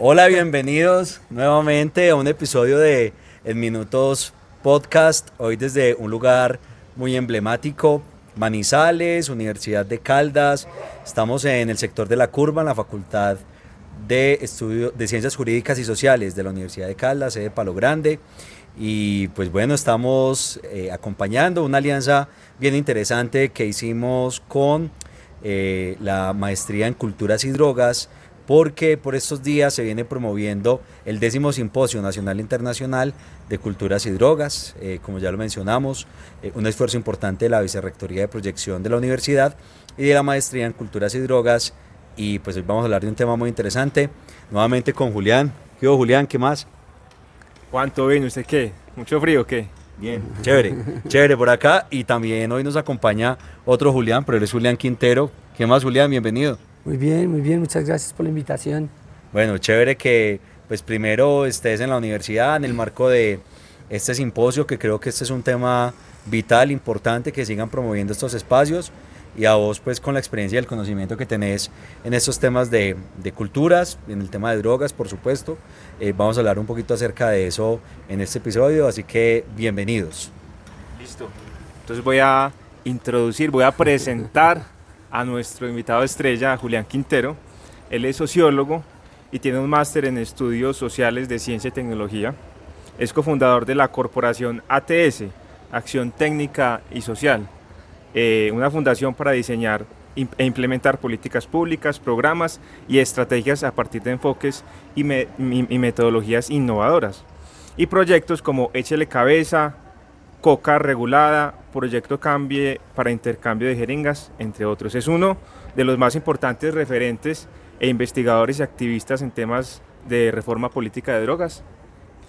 Hola, bienvenidos nuevamente a un episodio de En Minutos Podcast. Hoy desde un lugar muy emblemático, Manizales, Universidad de Caldas. Estamos en el sector de la curva, en la Facultad de, Estudio, de Ciencias Jurídicas y Sociales de la Universidad de Caldas, sede Palo Grande. Y pues bueno, estamos eh, acompañando una alianza bien interesante que hicimos con eh, la maestría en culturas y drogas, porque por estos días se viene promoviendo el décimo simposio nacional e internacional de culturas y drogas, eh, como ya lo mencionamos, un esfuerzo importante de la Vicerrectoría de Proyección de la Universidad y de la maestría en culturas y drogas. Y pues hoy vamos a hablar de un tema muy interesante, nuevamente con Julián. ¿Qué Julián? ¿Qué más? ¿Cuánto bien? ¿Usted qué? ¿Mucho frío o qué? Bien, chévere, chévere por acá. Y también hoy nos acompaña otro Julián, pero él es Julián Quintero. ¿Qué más, Julián? Bienvenido. Muy bien, muy bien. Muchas gracias por la invitación. Bueno, chévere que pues primero estés en la universidad en el marco de este simposio, que creo que este es un tema vital, importante, que sigan promoviendo estos espacios y a vos pues con la experiencia y el conocimiento que tenés en estos temas de, de culturas, en el tema de drogas por supuesto. Eh, vamos a hablar un poquito acerca de eso en este episodio, así que bienvenidos. Listo. Entonces voy a introducir, voy a presentar a nuestro invitado estrella, Julián Quintero. Él es sociólogo y tiene un máster en estudios sociales de ciencia y tecnología. Es cofundador de la corporación ATS, Acción Técnica y Social, eh, una fundación para diseñar e implementar políticas públicas, programas y estrategias a partir de enfoques y, metodologías innovadoras. Y proyectos como Échele Cabeza, Coca Regulada, Proyecto Cambie para intercambio de jeringas, entre otros. Es uno de los más importantes referentes e investigadores y activistas en temas de reforma política de drogas.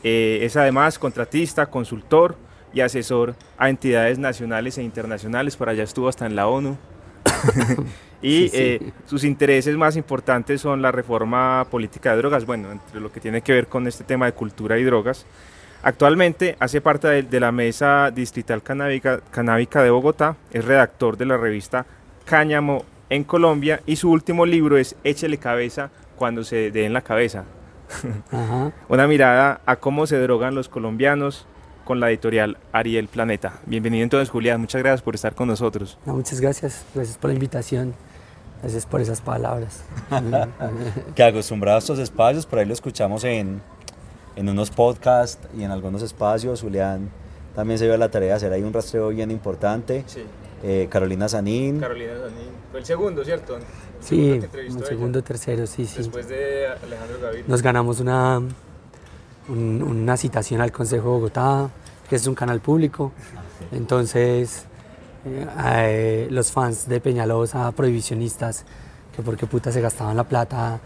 Eh, es además contratista, consultor, y asesor a entidades nacionales e internacionales, por allá estuvo hasta en la ONU. y eh, sus intereses más importantes son la reforma política de drogas, bueno, entre lo que tiene que ver con este tema de cultura y drogas. Actualmente hace parte de, la Mesa Distrital Canábica, Canábica, de Bogotá, es redactor de la revista Cáñamo en Colombia y su último libro es Échele cabeza cuando se dé en la cabeza. Una mirada a cómo se drogan los colombianos, con la editorial Ariel Planeta. Bienvenido entonces, Julián. Muchas gracias por estar con nosotros. muchas gracias. Gracias por la invitación. Gracias por esas palabras. que acostumbrado a estos espacios, por ahí lo escuchamos en, en unos podcasts y en algunos espacios. Julián también se dio la tarea de hacer ahí un rastreo bien importante. Sí. Eh, Carolina Sanín. Carolina Sanín. Fue el segundo, ¿cierto? El sí, el segundo, tercero, sí, sí. Después de Alejandro Gaviria. Nos ganamos una, una citación al Consejo de Bogotá, que es un canal público. Entonces, eh, eh, los fans de Peñalosa, prohibicionistas, que porque puta se gastaban la plata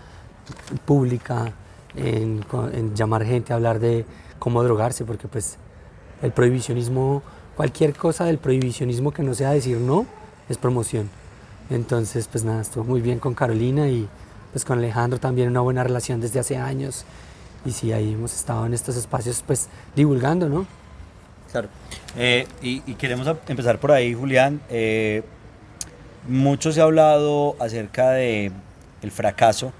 pública en, llamar gente a hablar de cómo drogarse, porque pues el prohibicionismo, cualquier cosa del prohibicionismo que no sea decir no, es promoción. Entonces, pues nada, estuvo muy bien con Carolina y pues con Alejandro también una buena relación desde hace años y sí, ahí hemos estado en estos espacios pues divulgando, ¿no? Claro. Eh, y, queremos empezar por ahí, Julián. Eh, mucho se ha hablado acerca de el fracaso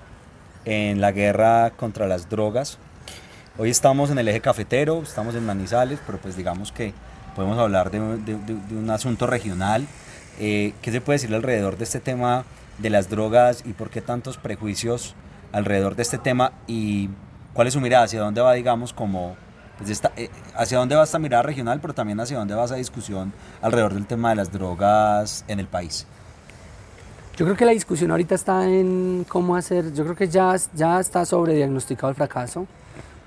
en la guerra contra las drogas. Hoy estamos en el eje cafetero, estamos en Manizales, pero pues digamos que podemos hablar de, un asunto regional. Eh, ¿Qué se puede decir alrededor de este tema de las drogas y por qué tantos prejuicios alrededor de este tema? Y ¿Cuál es su mirada? ¿Hacia dónde va, digamos, como... Pues eh, hacia dónde va esta mirada regional, pero también hacia dónde va esa discusión alrededor del tema de las drogas en el país? Yo creo que la discusión ahorita está en cómo hacer, yo creo que ya, ya está sobrediagnosticado el fracaso,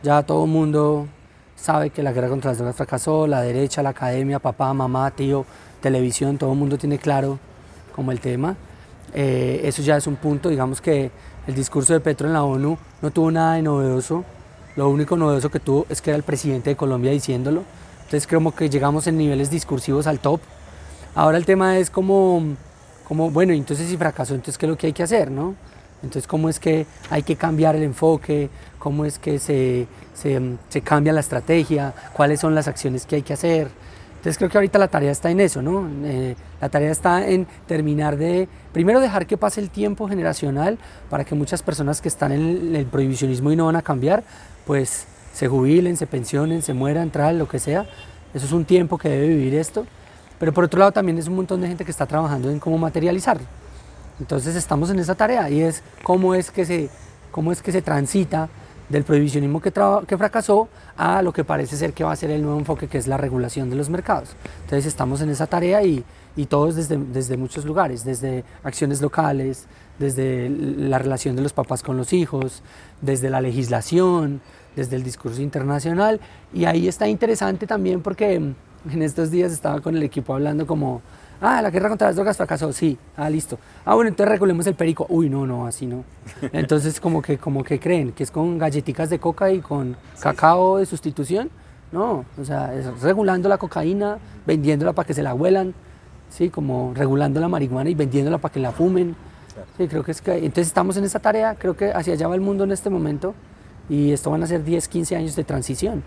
ya todo el mundo sabe que la guerra contra las drogas fracasó, la derecha, la academia, papá, mamá, tío, televisión, todo el mundo tiene claro como el tema. Eh, eso ya es un punto, digamos que el discurso de Petro en la ONU no tuvo nada de novedoso. Lo único novedoso que tuvo es que era el presidente de Colombia diciéndolo. Entonces creo que llegamos en niveles discursivos al top. Ahora el tema es como, como bueno, entonces si fracasó, entonces qué es lo que hay que hacer, ¿no? Entonces cómo es que hay que cambiar el enfoque, cómo es que se, se, se cambia la estrategia, cuáles son las acciones que hay que hacer. Entonces creo que ahorita la tarea está en eso, ¿no? Eh, la tarea está en terminar de, primero dejar que pase el tiempo generacional para que muchas personas que están en el, prohibicionismo y no van a cambiar, pues se jubilen, se pensionen, se mueran, tal, lo que sea. Eso es un tiempo que debe vivir esto. Pero por otro lado también es un montón de gente que está trabajando en cómo materializarlo. Entonces estamos en esa tarea y es cómo es que se, cómo es que se transita del prohibicionismo que, que fracasó a lo que parece ser que va a ser el nuevo enfoque, que es la regulación de los mercados. Entonces estamos en esa tarea y, y todos desde, desde muchos lugares, desde acciones locales, desde la relación de los papás con los hijos, desde la legislación, desde el discurso internacional. Y ahí está interesante también porque en estos días estaba con el equipo hablando como Ah, la guerra contra las drogas fracasó, sí. Ah, listo. Ah, bueno, entonces regulemos el perico. Uy, no, no, así no. Entonces, como que, como que creen que es con galletitas de coca y con cacao de sustitución. No, o sea, es regulando la cocaína, vendiéndola para que se la huelan, sí, como regulando la marihuana y vendiéndola para que la fumen. Sí, creo que es que entonces estamos en esa tarea, creo que hacia allá va el mundo en este momento y esto van a ser 10, 15 años de transición.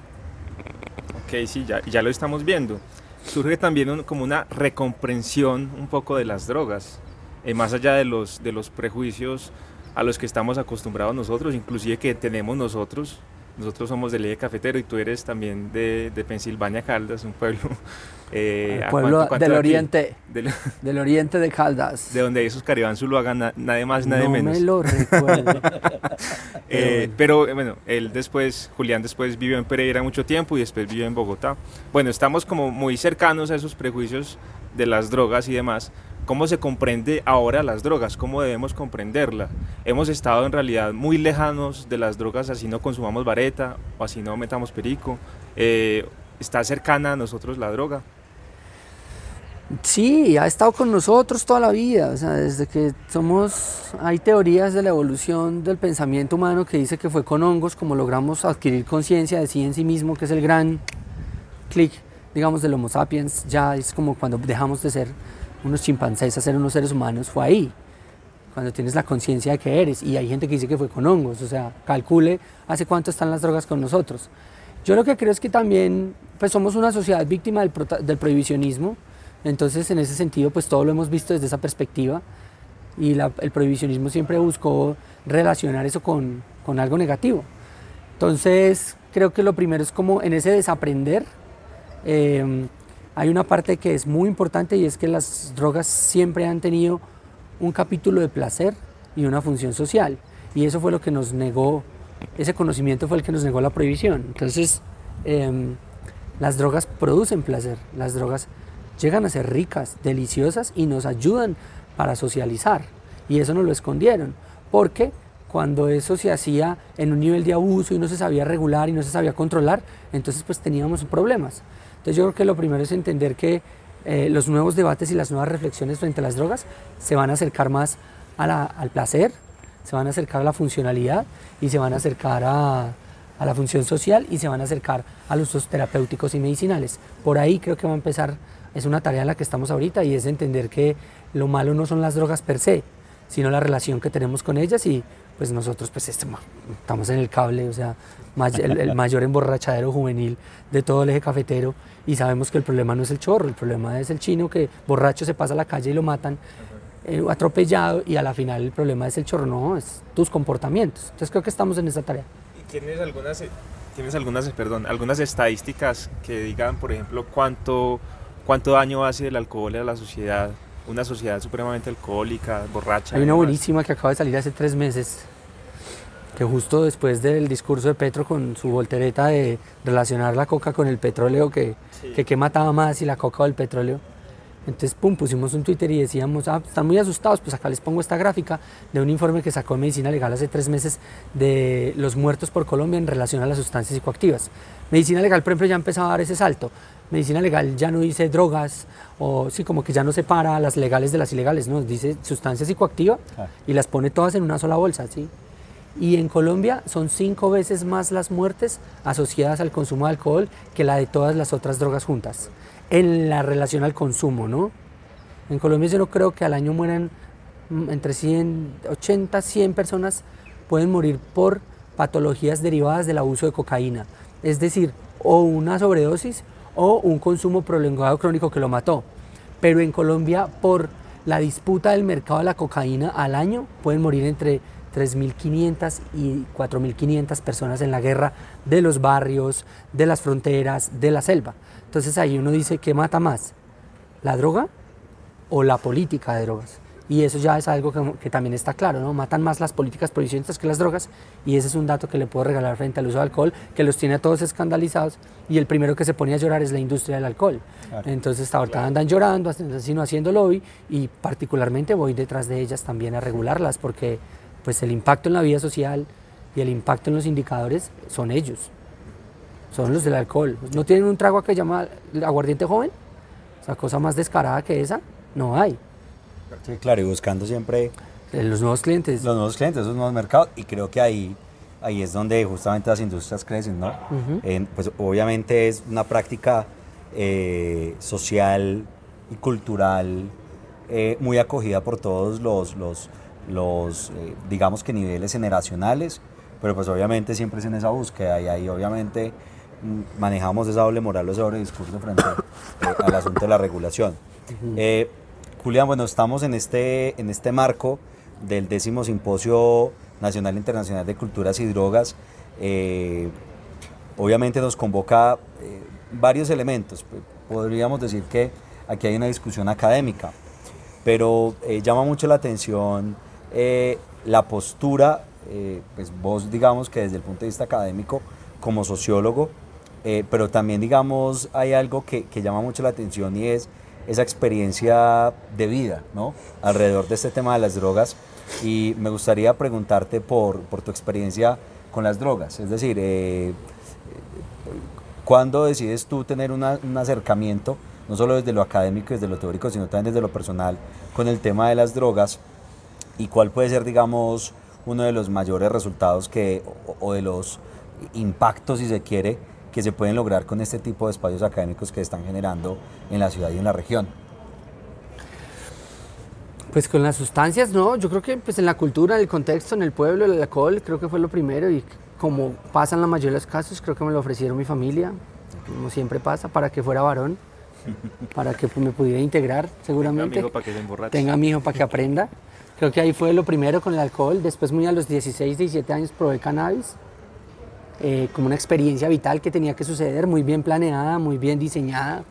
Ok, sí, ya, ya lo estamos viendo surge también como una recomprensión un poco de las drogas, eh, más allá de los, de los prejuicios a los que estamos acostumbrados nosotros, inclusive que tenemos nosotros. Nosotros somos del eje cafetero y tú eres también de, de Pensilvania, Caldas, un pueblo... Eh, pueblo del oriente, del, oriente de Caldas. De donde esos Caribán lo hagan nadie más, nadie menos. No me lo recuerdo. Eh, pero bueno, él después, Julián después vivió en Pereira mucho tiempo y después vivió en Bogotá. Bueno, estamos como muy cercanos a esos prejuicios de las drogas y demás. ¿Cómo se comprende ahora las drogas? ¿Cómo debemos comprenderla? Hemos estado en realidad muy lejanos de las drogas, así no consumamos vareta o así no metamos perico. Eh, ¿Está cercana a nosotros la droga? Sí, ha estado con nosotros toda la vida, o sea, desde que somos, hay teorías de la evolución del pensamiento humano que dice que fue con hongos como logramos adquirir conciencia de sí en sí mismo, que es el gran clic, digamos, del Homo sapiens, ya es como cuando dejamos de ser unos chimpancés a ser unos seres humanos, fue ahí, cuando tienes la conciencia de que eres, y hay gente que dice que fue con hongos, o sea, calcule hace cuánto están las drogas con nosotros. Yo lo que creo es que también, pues somos una sociedad víctima del, prohibicionismo, entonces, en ese sentido, pues todo lo hemos visto desde esa perspectiva y el prohibicionismo siempre buscó relacionar eso con, con, algo negativo. Entonces, creo que lo primero es como en ese desaprender, eh, hay una parte que es muy importante y es que las drogas siempre han tenido un capítulo de placer y una función social. Y eso fue lo que nos negó, ese conocimiento fue el que nos negó la prohibición. Entonces, eh, las drogas producen placer, las drogas llegan a ser ricas, deliciosas y nos ayudan para socializar. Y eso nos lo escondieron, porque cuando eso se hacía en un nivel de abuso y no se sabía regular y no se sabía controlar, entonces pues teníamos problemas. Entonces yo creo que lo primero es entender que eh, los nuevos debates y las nuevas reflexiones frente a las drogas se van a acercar más al placer, se van a acercar a la funcionalidad y se van a acercar a, la función social y se van a acercar a los usos terapéuticos y medicinales. Por ahí creo que va a empezar es una tarea en la que estamos ahorita y es entender que lo malo no son las drogas per se, sino la relación que tenemos con ellas y pues nosotros pues este, estamos en el cable, o sea, el, mayor emborrachadero juvenil de todo el eje cafetero y sabemos que el problema no es el chorro, el problema es el chino que borracho se pasa a la calle y lo matan eh, atropellado y a la final el problema es el chorro, no, es tus comportamientos. Entonces creo que estamos en esa tarea. ¿Tienes algunas, tienes algunas, perdón, algunas estadísticas que digan, por ejemplo, cuánto ¿Cuánto daño hace el alcohol a la sociedad? Una sociedad supremamente alcohólica, borracha. Hay una buenísima que acaba de salir hace tres meses, que justo después del discurso de Petro con su voltereta de relacionar la coca con el petróleo, que, que qué mataba más, y la coca o el petróleo. Entonces, pum, pusimos un Twitter y decíamos, ah, están muy asustados, pues acá les pongo esta gráfica de un informe que sacó Medicina Legal hace tres meses de los muertos por Colombia en relación a las sustancias psicoactivas. Medicina Legal, por ejemplo, ya empezado a dar ese salto medicina legal ya no dice drogas o sí, como que ya no separa las legales de las ilegales, no, dice sustancias psicoactivas y las pone todas en una sola bolsa, ¿sí? Y en Colombia son cinco veces más las muertes asociadas al consumo de alcohol que la de todas las otras drogas juntas, en la relación al consumo, ¿no? En Colombia yo no creo que al año mueran mm, entre 100, 80, 100 personas pueden morir por patologías derivadas del abuso de cocaína. Es decir, o una sobredosis o un consumo prolongado crónico que lo mató. Pero en Colombia, por la disputa del mercado de la cocaína al año, pueden morir entre 3.500 y 4.500 personas en la guerra de los barrios, de las fronteras, de la selva. Entonces ahí uno dice, ¿qué mata más? ¿La droga o la política de drogas? Y eso ya es algo que, también está claro, ¿no? Matan más las políticas prohibicionistas que las drogas y ese es un dato que le puedo regalar frente al uso de alcohol, que los tiene a todos escandalizados y el primero que se pone a llorar es la industria del alcohol. Entonces ahorita andan llorando, sino haciendo lobby y particularmente voy detrás de ellas también a regularlas porque pues el impacto en la vida social y el impacto en los indicadores son ellos, son los del alcohol. ¿No tienen un trago que llama aguardiente joven? O sea, cosa más descarada que esa, no hay. Sí, claro, y buscando siempre... Los nuevos clientes. Los nuevos clientes, esos nuevos mercados, y creo que ahí, ahí es donde justamente las industrias crecen, ¿no? pues obviamente es una práctica eh, social y cultural eh, muy acogida por todos los, los, los eh, digamos que niveles generacionales, pero pues obviamente siempre es en esa búsqueda y ahí obviamente mm, manejamos esa doble moral o ese doble discurso frente al asunto de la regulación. Julián, bueno, estamos en este, en este marco del décimo Simposio Nacional e Internacional de Culturas y Drogas. Eh, obviamente nos convoca eh, varios elementos. Podríamos decir que aquí hay una discusión académica, pero eh, llama mucho la atención la postura, pues vos digamos que desde el punto de vista académico, como sociólogo, pero también digamos hay algo que, que llama mucho la atención y es esa experiencia de vida ¿no? alrededor de este tema de las drogas. Y me gustaría preguntarte por, por tu experiencia con las drogas, es decir, eh, ¿cuándo decides tú tener un acercamiento, no solo desde lo académico y desde lo teórico, sino también desde lo personal, con el tema de las drogas y cuál puede ser, digamos, uno de los mayores resultados que, o de los impactos, si se quiere, que se pueden lograr con este tipo de espacios académicos que están generando en la ciudad y en la región? Pues con las sustancias, no, yo creo que pues en la cultura, en el contexto, en el pueblo, el alcohol, creo que fue lo primero y como pasa en la mayoría de los casos, creo que me lo ofrecieron mi familia, como siempre pasa, para que fuera varón, para que me pudiera integrar seguramente. Tenga mi hijo para que se Tenga mi hijo para que aprenda. Creo que ahí fue lo primero con el alcohol, después muy a los 16, 17 años probé cannabis eh, como una experiencia vital que tenía que suceder, muy bien planeada, muy bien diseñada.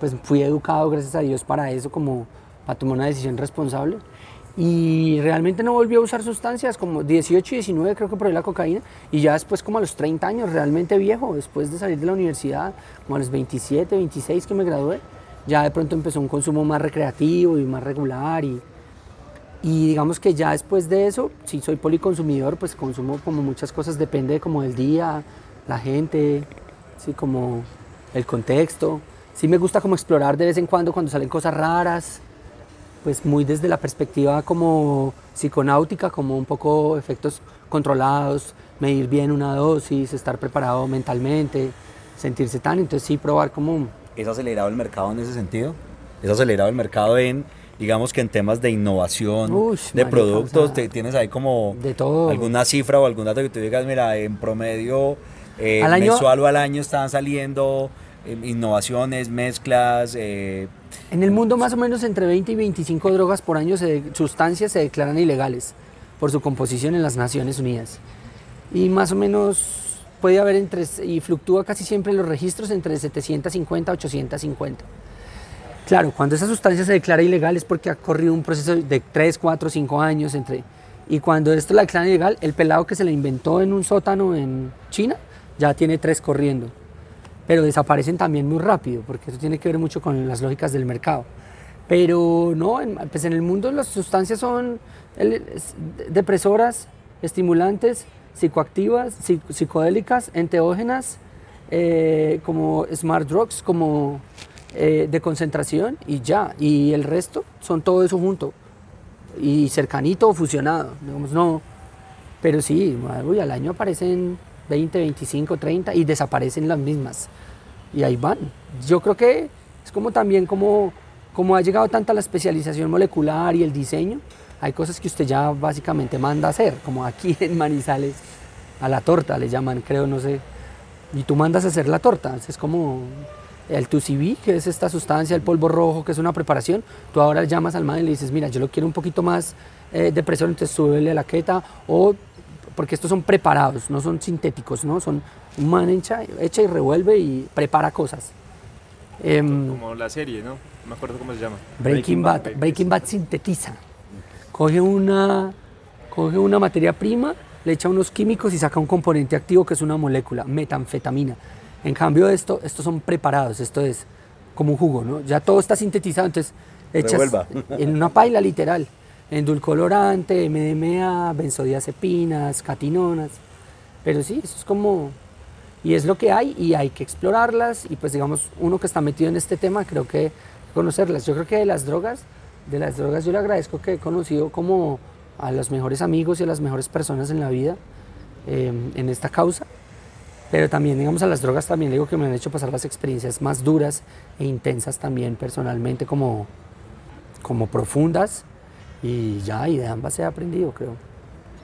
Pues fui educado, gracias a Dios, para eso, como para tomar una decisión responsable. Y realmente no volví a usar sustancias, como 18 y 19 creo que probé la cocaína, y ya después como a los 30 años, realmente viejo, después de salir de la universidad, como a los 27, 26 que me gradué, ya de pronto empezó un consumo más recreativo y más regular y, y digamos que ya después de eso, si soy policonsumidor, pues consumo como muchas cosas, depende como del día, la gente, sí, como el contexto. Sí me gusta como explorar de vez en cuando cuando salen cosas raras, pues muy desde la perspectiva como psiconáutica, como un poco efectos controlados, medir bien una dosis, estar preparado mentalmente, sentirse tan, entonces sí probar como... ¿Es acelerado el mercado en ese sentido? ¿Es acelerado el mercado en digamos que en temas de innovación, de productos, te, tienes ahí como alguna cifra o algún dato que tú digas, mira, en promedio eh, mensual o al año están saliendo eh, innovaciones, mezclas. Eh, en el mundo más o menos entre 20 y 25 drogas por año, se, sustancias se declaran ilegales por su composición en las Naciones Unidas. Y más o menos puede haber entre, y fluctúa casi siempre los registros entre 750 a 850. Claro, cuando esa sustancia se declara ilegal es porque ha corrido un proceso de 3, 4, 5 años entre... Y cuando esto la declara ilegal, el pelado que se la inventó en un sótano en China ya tiene tres corriendo. Pero desaparecen también muy rápido, porque eso tiene que ver mucho con las lógicas del mercado. Pero no, en, pues en el mundo las sustancias son depresoras, estimulantes, psicoactivas, psicodélicas, enteógenas, eh, como smart drugs, como eh, de concentración y ya. Y el resto son todo eso junto. Y cercanito o fusionado. Digamos, no. Pero sí, uy, al año aparecen 20, 25, 30 y desaparecen las mismas. Y ahí van. Yo creo que es como también como, como ha llegado tanta la especialización molecular y el diseño, hay cosas que usted ya básicamente manda a hacer, como aquí en Manizales, a la torta le llaman, creo, no sé. Y tú mandas a hacer la torta, es como el 2CB, que es esta sustancia, el polvo rojo, que es una preparación, tú ahora llamas al man y le dices, mira, yo lo quiero un poquito más eh, de presión, entonces súbele la queta, o porque estos son preparados, no son sintéticos, ¿no? Son un man echa, echa y revuelve y prepara cosas. Em, como la serie, ¿no? No me acuerdo cómo se llama. Breaking, Bad. Breaking Bad sintetiza. Coge una, coge una materia prima, le echa unos químicos y saca un componente activo que es una molécula, metanfetamina. En cambio, esto, estos son preparados, esto es como un jugo, ¿no? Ya todo está sintetizado, entonces echas en una paila literal, endulcolorante, MDMA, benzodiazepinas, catinonas. Pero sí, eso es como y es lo que hay y hay que explorarlas y pues digamos uno que está metido en este tema creo que conocerlas. Yo creo que de las drogas, de las drogas yo le agradezco que he conocido como a los mejores amigos y a las mejores personas en la vida em, en esta causa. Pero también, digamos, a las drogas también digo que me han hecho pasar las experiencias más duras e intensas también personalmente como, como profundas y ya, y de ambas he aprendido, creo.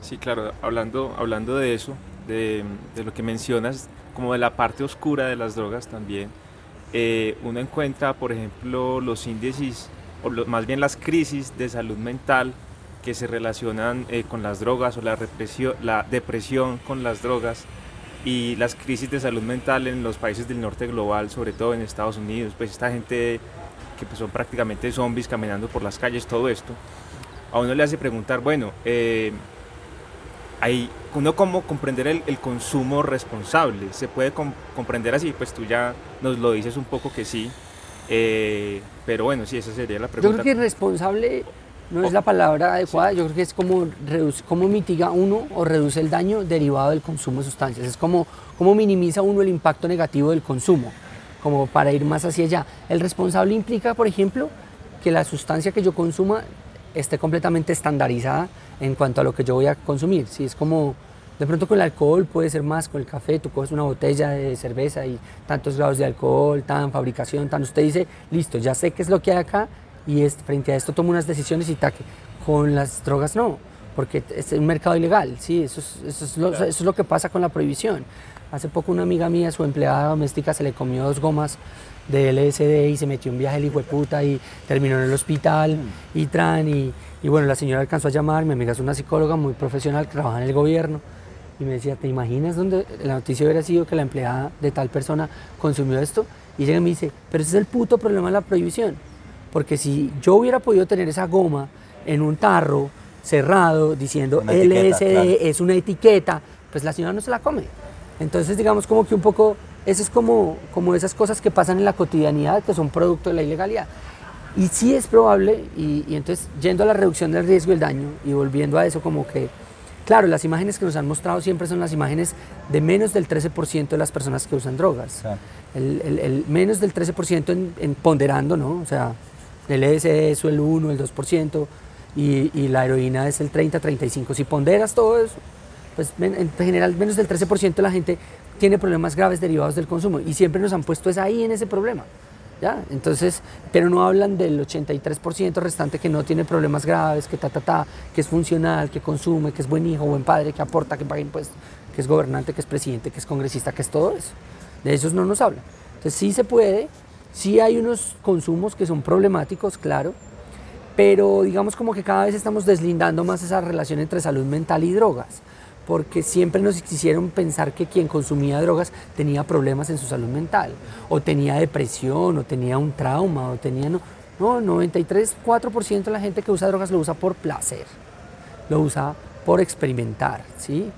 Sí, claro, hablando, hablando de eso, de, de lo que mencionas, como de la parte oscura de las drogas también, eh, uno encuentra, por ejemplo, los índices, o más bien las crisis de salud mental que se relacionan eh, con las drogas o la, la depresión con las drogas y las crisis de salud mental en los países del norte global, sobre todo en Estados Unidos, pues esta gente que pues, son prácticamente zombies caminando por las calles, todo esto, a uno le hace preguntar, bueno, eh, hay uno cómo comprender el, consumo responsable. ¿Se puede comprender así? Pues tú ya nos lo dices un poco que sí. Eh, pero bueno, sí, esa sería la pregunta. Yo creo que responsable no es la palabra adecuada. Yo creo que es como cómo mitiga uno o reduce el daño derivado del consumo de sustancias. Es como cómo minimiza uno el impacto negativo del consumo, como para ir más hacia allá. El responsable implica, por ejemplo, que la sustancia que yo consuma esté completamente estandarizada en cuanto a lo que yo voy a consumir. Si es como, de pronto con el alcohol puede ser más, con el café tú coges una botella de cerveza y tantos grados de alcohol, tan fabricación, tan, usted dice, listo, ya sé qué es lo que hay acá y es, frente a esto tomo unas decisiones y taque. Con las drogas no, porque es un mercado ilegal, sí, eso es, eso es, lo, eso es lo que pasa con la prohibición. Hace poco una amiga mía, su empleada doméstica, se le comió dos gomas de LSD y se metió un viaje el hijo de puta y terminó en el hospital mm. y tran y, y, bueno, la señora alcanzó a llamar, mi amiga es una psicóloga muy profesional que trabaja en el gobierno y me decía, ¿te imaginas dónde la noticia hubiera sido que la empleada de tal persona consumió esto? Y ella me dice, pero ese es el puto problema de la prohibición, porque si yo hubiera podido tener esa goma en un tarro cerrado diciendo LSD es una etiqueta, pues la señora no se la come. Entonces digamos como que un poco eso es como, como esas cosas que pasan en la cotidianidad que son producto de la ilegalidad. Y sí es probable, y, entonces yendo a la reducción del riesgo y el daño y volviendo a eso como que, claro, las imágenes que nos han mostrado siempre son las imágenes de menos del 13% de las personas que usan drogas. El, el, menos del 13% en, ponderando, ¿no? O sea, el LSD es el 1, el 2%, y, y la heroína es el 30, 35. Si ponderas todo eso, pues en general menos del 13% de la gente tiene problemas graves derivados del consumo y siempre nos han puesto es ahí en ese problema. ¿ya? Entonces, pero no hablan del 83% restante que no tiene problemas graves, que ta, ta, ta, que es funcional, que consume, que es buen hijo, buen padre, que aporta, que paga impuestos, que es gobernante, que es presidente, que es congresista, que es todo eso. De esos no nos hablan. Entonces sí se puede, sí hay unos consumos que son problemáticos, claro, pero digamos como que cada vez estamos deslindando más esa relación entre salud mental y drogas porque siempre nos quisieron pensar que quien consumía drogas tenía problemas en su salud mental, o tenía depresión, o tenía un trauma, o tenía... No, no 93, 4% de la gente que usa drogas lo usa por placer, lo usa por experimentar, ¿sí?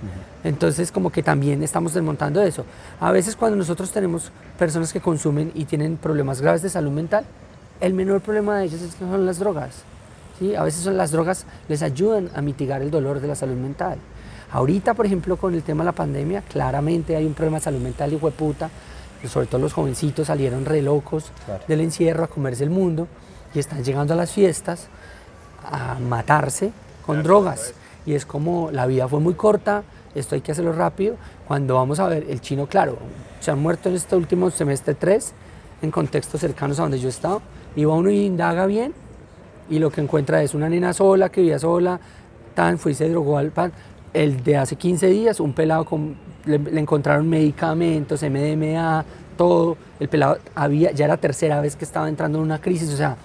Entonces como que también estamos desmontando eso. A veces cuando nosotros tenemos personas que consumen y tienen problemas graves de salud mental, el menor problema de ellos es que son las drogas. ¿sí? A veces son las drogas les ayudan a mitigar el dolor de la salud mental. Ahorita, por ejemplo, con el tema de la pandemia, claramente hay un problema de salud mental y puta. Sobre todo los jovencitos salieron re locos del encierro a comerse el mundo y están llegando a las fiestas a matarse con drogas. Y es como la vida fue muy corta, esto hay que hacerlo rápido. Cuando vamos a ver el chino, claro, se han muerto en este último semestre tres en contextos cercanos a donde yo he estado. Y va uno y indaga bien y lo que encuentra es una nena sola que vivía sola, tan fue y se drogó al pan el de hace 15 días, un pelado con, le, encontraron medicamentos, MDMA, todo, el pelado había, ya era tercera vez que estaba entrando en una crisis, o sea,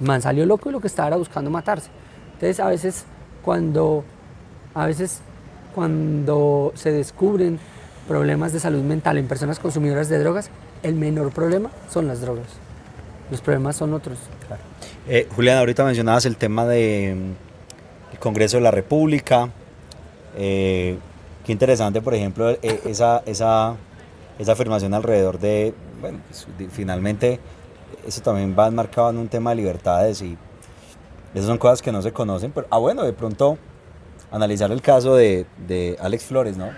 man salió loco y lo que estaba era buscando matarse. Entonces a veces cuando, a veces cuando se descubren problemas de salud mental en personas consumidoras de drogas, el menor problema son las drogas. Los problemas son otros. Eh, Julián, ahorita mencionabas el tema del mm, Congreso de la República. Eh, qué interesante, por ejemplo, eh, esa, esa, esa afirmación alrededor de, bueno, pues, finalmente eso también va enmarcado en un tema de libertades y esas son cosas que no se conocen, pero, ah, bueno, de pronto analizar el caso de, de Alex Flores, ¿no?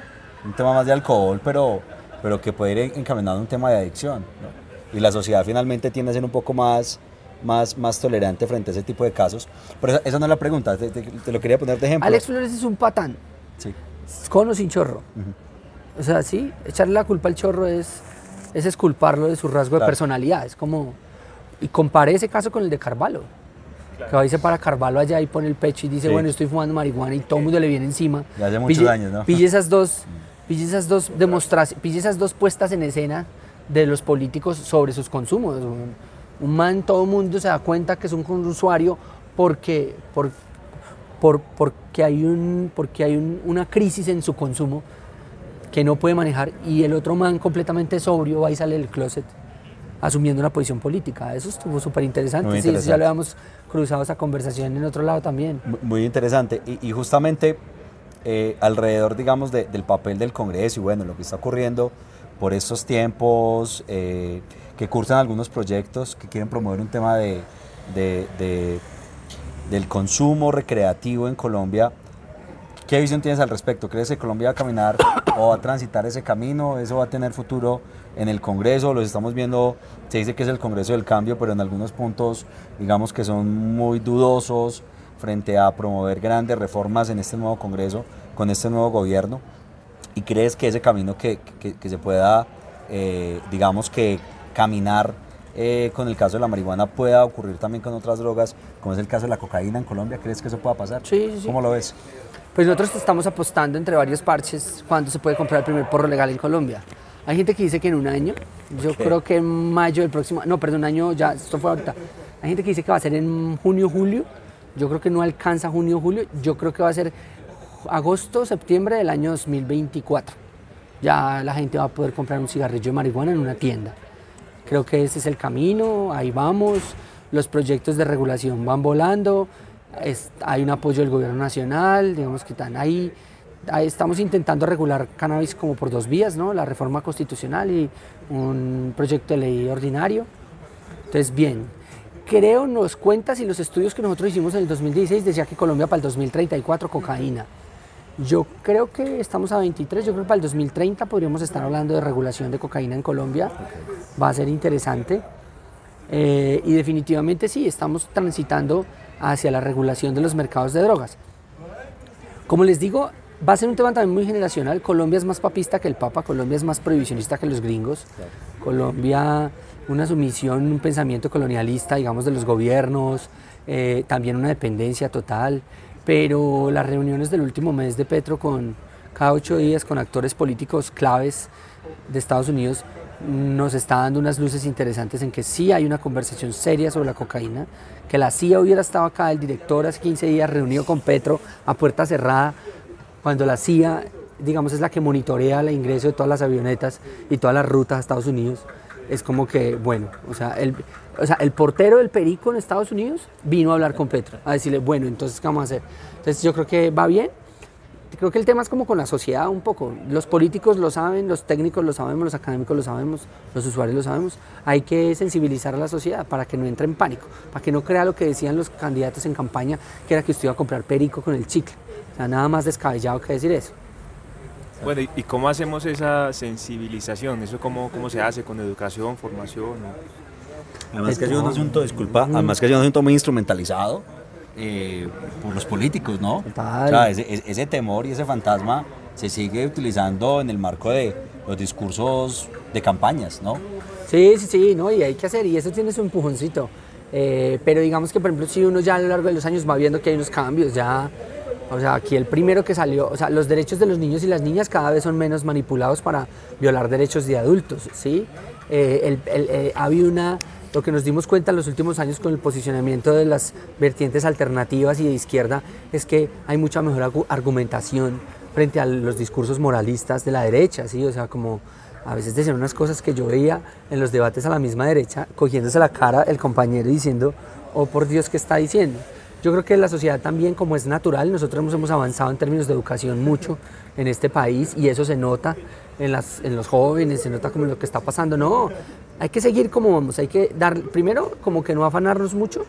Un tema más de alcohol, pero, pero que puede ir encaminado a un tema de adicción, ¿no? Y la sociedad finalmente tiende a ser un poco más, más, más tolerante frente a ese tipo de casos. Pero esa, no es la pregunta, te, lo quería poner de ejemplo. Alex Flores es un patán. Sí. Con o sin chorro. O sea, sí, echarle la culpa al chorro es, es esculparlo de su rasgo de personalidad. Es como. Y compare ese caso con el de Carvalho. Que va y se para Carvalho allá y pone el pecho y dice, bueno, estoy fumando marihuana y todo el mundo le viene encima. Ya hace muchos años, ¿no? Pille esas dos, pille esas dos demostraciones, pille esas dos puestas en escena de los políticos sobre sus consumos. Un man, todo el mundo se da cuenta que es un usuario porque, por, por, porque hay, un, porque hay una crisis en su consumo que no puede manejar y el otro man completamente sobrio va y sale del closet asumiendo una posición política. Eso estuvo súper interesante. Sí, ya lo habíamos cruzado esa conversación en otro lado también. Muy interesante. Y, justamente eh, alrededor, digamos, del papel del Congreso y bueno, lo que está ocurriendo por estos tiempos, eh, que cursan algunos proyectos que quieren promover un tema de, del consumo recreativo en Colombia. ¿Qué visión tienes al respecto? ¿Crees que Colombia va a caminar o va a transitar ese camino? ¿Eso va a tener futuro en el Congreso? Los estamos viendo, se dice que es el Congreso del Cambio, pero en algunos puntos digamos que son muy dudosos frente a promover grandes reformas en este nuevo Congreso, con este nuevo gobierno. ¿Y crees que ese camino que, que, se pueda, eh, digamos que caminar eh, con el caso de la marihuana pueda ocurrir también con otras drogas, como es el caso de la cocaína en Colombia? ¿Crees que eso pueda pasar? Sí, sí. ¿Cómo lo ves? Pues nosotros estamos apostando entre varios parches cuándo se puede comprar el primer porro legal en Colombia. Hay gente que dice que en un año, yo creo que en mayo del próximo, no, perdón, un año ya, esto fue ahorita. Hay gente que dice que va a ser en junio, julio, yo creo que no alcanza junio, julio, yo creo que va a ser agosto, septiembre del año 2024. Ya la gente va a poder comprar un cigarrillo de marihuana en una tienda. Creo que ese es el camino, ahí vamos, los proyectos de regulación van volando, hay un apoyo del gobierno nacional, digamos que están ahí, estamos intentando regular cannabis como por dos vías, ¿no? la reforma constitucional y un proyecto de ley ordinario. Entonces, bien, creo, nos cuentas y los estudios que nosotros hicimos en el 2016 decía que Colombia para el 2034 cocaína. Yo creo que estamos a 23, yo creo que para el 2030 podríamos estar hablando de regulación de cocaína en Colombia. Va a ser interesante. Eh, y definitivamente sí, estamos transitando hacia la regulación de los mercados de drogas. Como les digo, va a ser un tema también muy generacional. Colombia es más papista que el Papa, Colombia es más prohibicionista que los gringos. Colombia, una sumisión, un pensamiento colonialista, digamos, de los gobiernos, eh, también una dependencia total pero las reuniones del último mes de Petro con cada ocho días con actores políticos claves de Estados Unidos nos está dando unas luces interesantes en que sí hay una conversación seria sobre la cocaína, que la CIA hubiera estado acá, el director hace 15 días reunido con Petro a puerta cerrada, cuando la CIA, digamos, es la que monitorea el ingreso de todas las avionetas y todas las rutas a Estados Unidos, es como que, bueno, o sea, el, o sea, el portero del Perico en Estados Unidos vino a hablar con Petro, a decirle, bueno, entonces, ¿qué vamos a hacer? Entonces, yo creo que va bien. Creo que el tema es como con la sociedad un poco. Los políticos lo saben, los técnicos lo sabemos, los académicos lo sabemos, los usuarios lo sabemos. Hay que sensibilizar a la sociedad para que no entre en pánico, para que no crea lo que decían los candidatos en campaña, que era que usted iba a comprar perico con el chicle. O sea, nada más descabellado que decir eso. Bueno, ¿y cómo hacemos esa sensibilización? ¿Eso cómo, cómo se hace? ¿Con educación, formación? Además que ha sido un asunto, disculpa, además que ha sido un asunto muy instrumentalizado eh, por los políticos, ¿no? O sea, ese, temor y ese fantasma se sigue utilizando en el marco de los discursos de campañas, ¿no? Sí, sí, sí, ¿no? y hay que hacer, y eso tiene su empujoncito. Eh, pero digamos que, por ejemplo, si uno ya a lo largo de los años va viendo que hay unos cambios, ya O sea, aquí el primero que salió, o sea, los derechos de los niños y las niñas cada vez son menos manipulados para violar derechos de adultos, ¿sí? Eh, el, el, eh, había una, lo que nos dimos cuenta en los últimos años con el posicionamiento de las vertientes alternativas y de izquierda es que hay mucha mejor argumentación frente a los discursos moralistas de la derecha, ¿sí? O sea, como a veces decían unas cosas que yo veía en los debates a la misma derecha, cogiéndose la cara el compañero y diciendo, oh por Dios, ¿qué está diciendo? Yo creo que la sociedad también, como es natural, nosotros hemos avanzado en términos de educación mucho en este país y eso se nota en, las, en los jóvenes, se nota como lo que está pasando. No, hay que seguir como vamos, hay que dar, primero, como que no afanarnos mucho,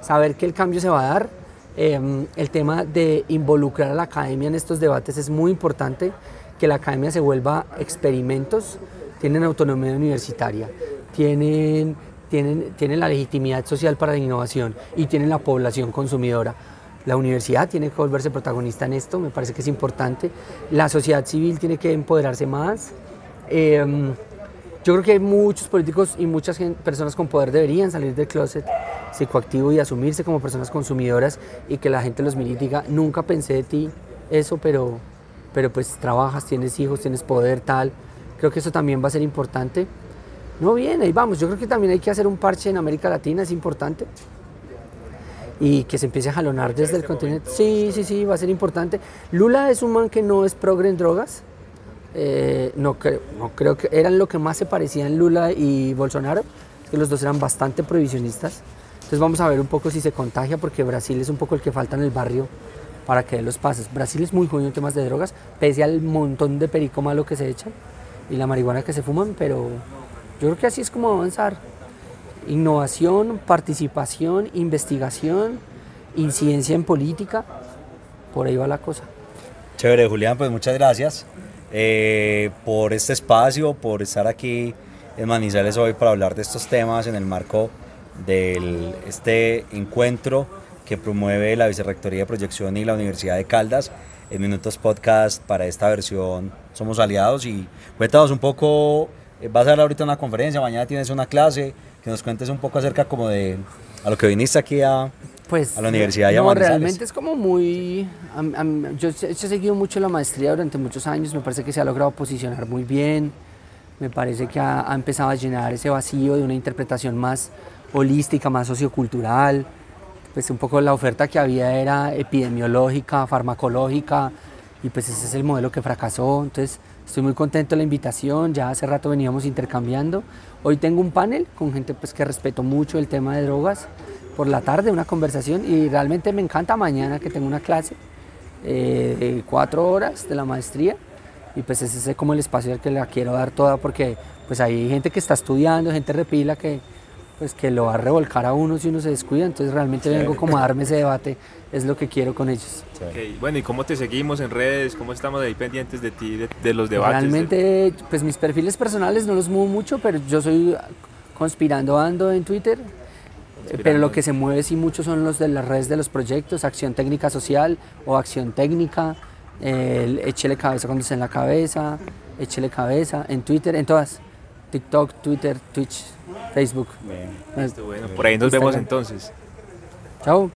saber que el cambio se va a dar. Em, el tema de involucrar a la academia en estos debates es muy importante que la academia se vuelva experimentos, tienen autonomía universitaria, tienen, tienen, tienen la legitimidad social para la innovación y tienen la población consumidora. La universidad tiene que volverse protagonista en esto, me parece que es importante. La sociedad civil tiene que empoderarse más. Em, yo creo que muchos políticos y muchas personas con poder deberían salir del closet psicoactivo y asumirse como personas consumidoras y que la gente los mire y diga, nunca pensé de ti eso, pero pero pues trabajas, tienes hijos, tienes poder, tal. Creo que eso también va a ser importante. No bien, ahí vamos. Yo creo que también hay que hacer un parche en América Latina, es importante. Y que se empiece a jalonar desde el continente. Sí, sí, sí, va a ser importante. Lula es un man que no es progre en drogas. Eh, no, creo, no creo que eran lo que más se parecían Lula y Bolsonaro, que los dos eran bastante prohibicionistas. Entonces vamos a ver un poco si se contagia, porque Brasil es un poco el que falta en el barrio para que dé los pases. Brasil es muy jodido en temas de drogas, pese al montón de perico malo que se echan y la marihuana que se fuman, pero yo creo que así es como avanzar. Innovación, participación, investigación, incidencia en política, por ahí va la cosa. Chévere, Julián, pues muchas gracias eh, por este espacio, por estar aquí en Manizales hoy para hablar de estos temas en el marco de este encuentro que promueve la Vicerrectoría de Proyección y la Universidad de Caldas. En Minutos Podcast para esta versión somos aliados y cuéntanos un poco, vas a dar ahorita una conferencia, mañana tienes una clase, que nos cuentes un poco acerca como de a lo que viniste aquí a, pues, a la universidad. No, realmente es como muy... yo he seguido mucho la maestría durante muchos años, me parece que se ha logrado posicionar muy bien, me parece que ha, ha empezado a llenar ese vacío de una interpretación más holística, más sociocultural pues un poco la oferta que había era epidemiológica, farmacológica, y pues ese es el modelo que fracasó. Entonces estoy muy contento de la invitación, ya hace rato veníamos intercambiando. Hoy tengo un panel con gente pues que respeto mucho el tema de drogas por la tarde, una conversación, y realmente me encanta mañana que tengo una clase eh, de cuatro horas de la maestría, y pues ese es como el espacio al que la quiero dar toda, porque pues hay gente que está estudiando, gente repila que pues que lo va a revolcar a uno si uno se descuida, entonces realmente vengo como a darme ese debate, es lo que quiero con ellos. Bueno, ¿y cómo te seguimos en redes? ¿Cómo estamos ahí pendientes de ti, de, los debates? Realmente, pues mis perfiles personales no los muevo mucho, pero yo soy conspirando ando en Twitter, pero lo que se mueve sí mucho son los de las redes de los proyectos, Acción Técnica Social o Acción Técnica, el échele cabeza cuando esté en la cabeza, échele cabeza, en Twitter, en todas, TikTok, Twitter, Twitch. Facebook. Bien. bueno. Por ahí nos vemos entonces. Chao.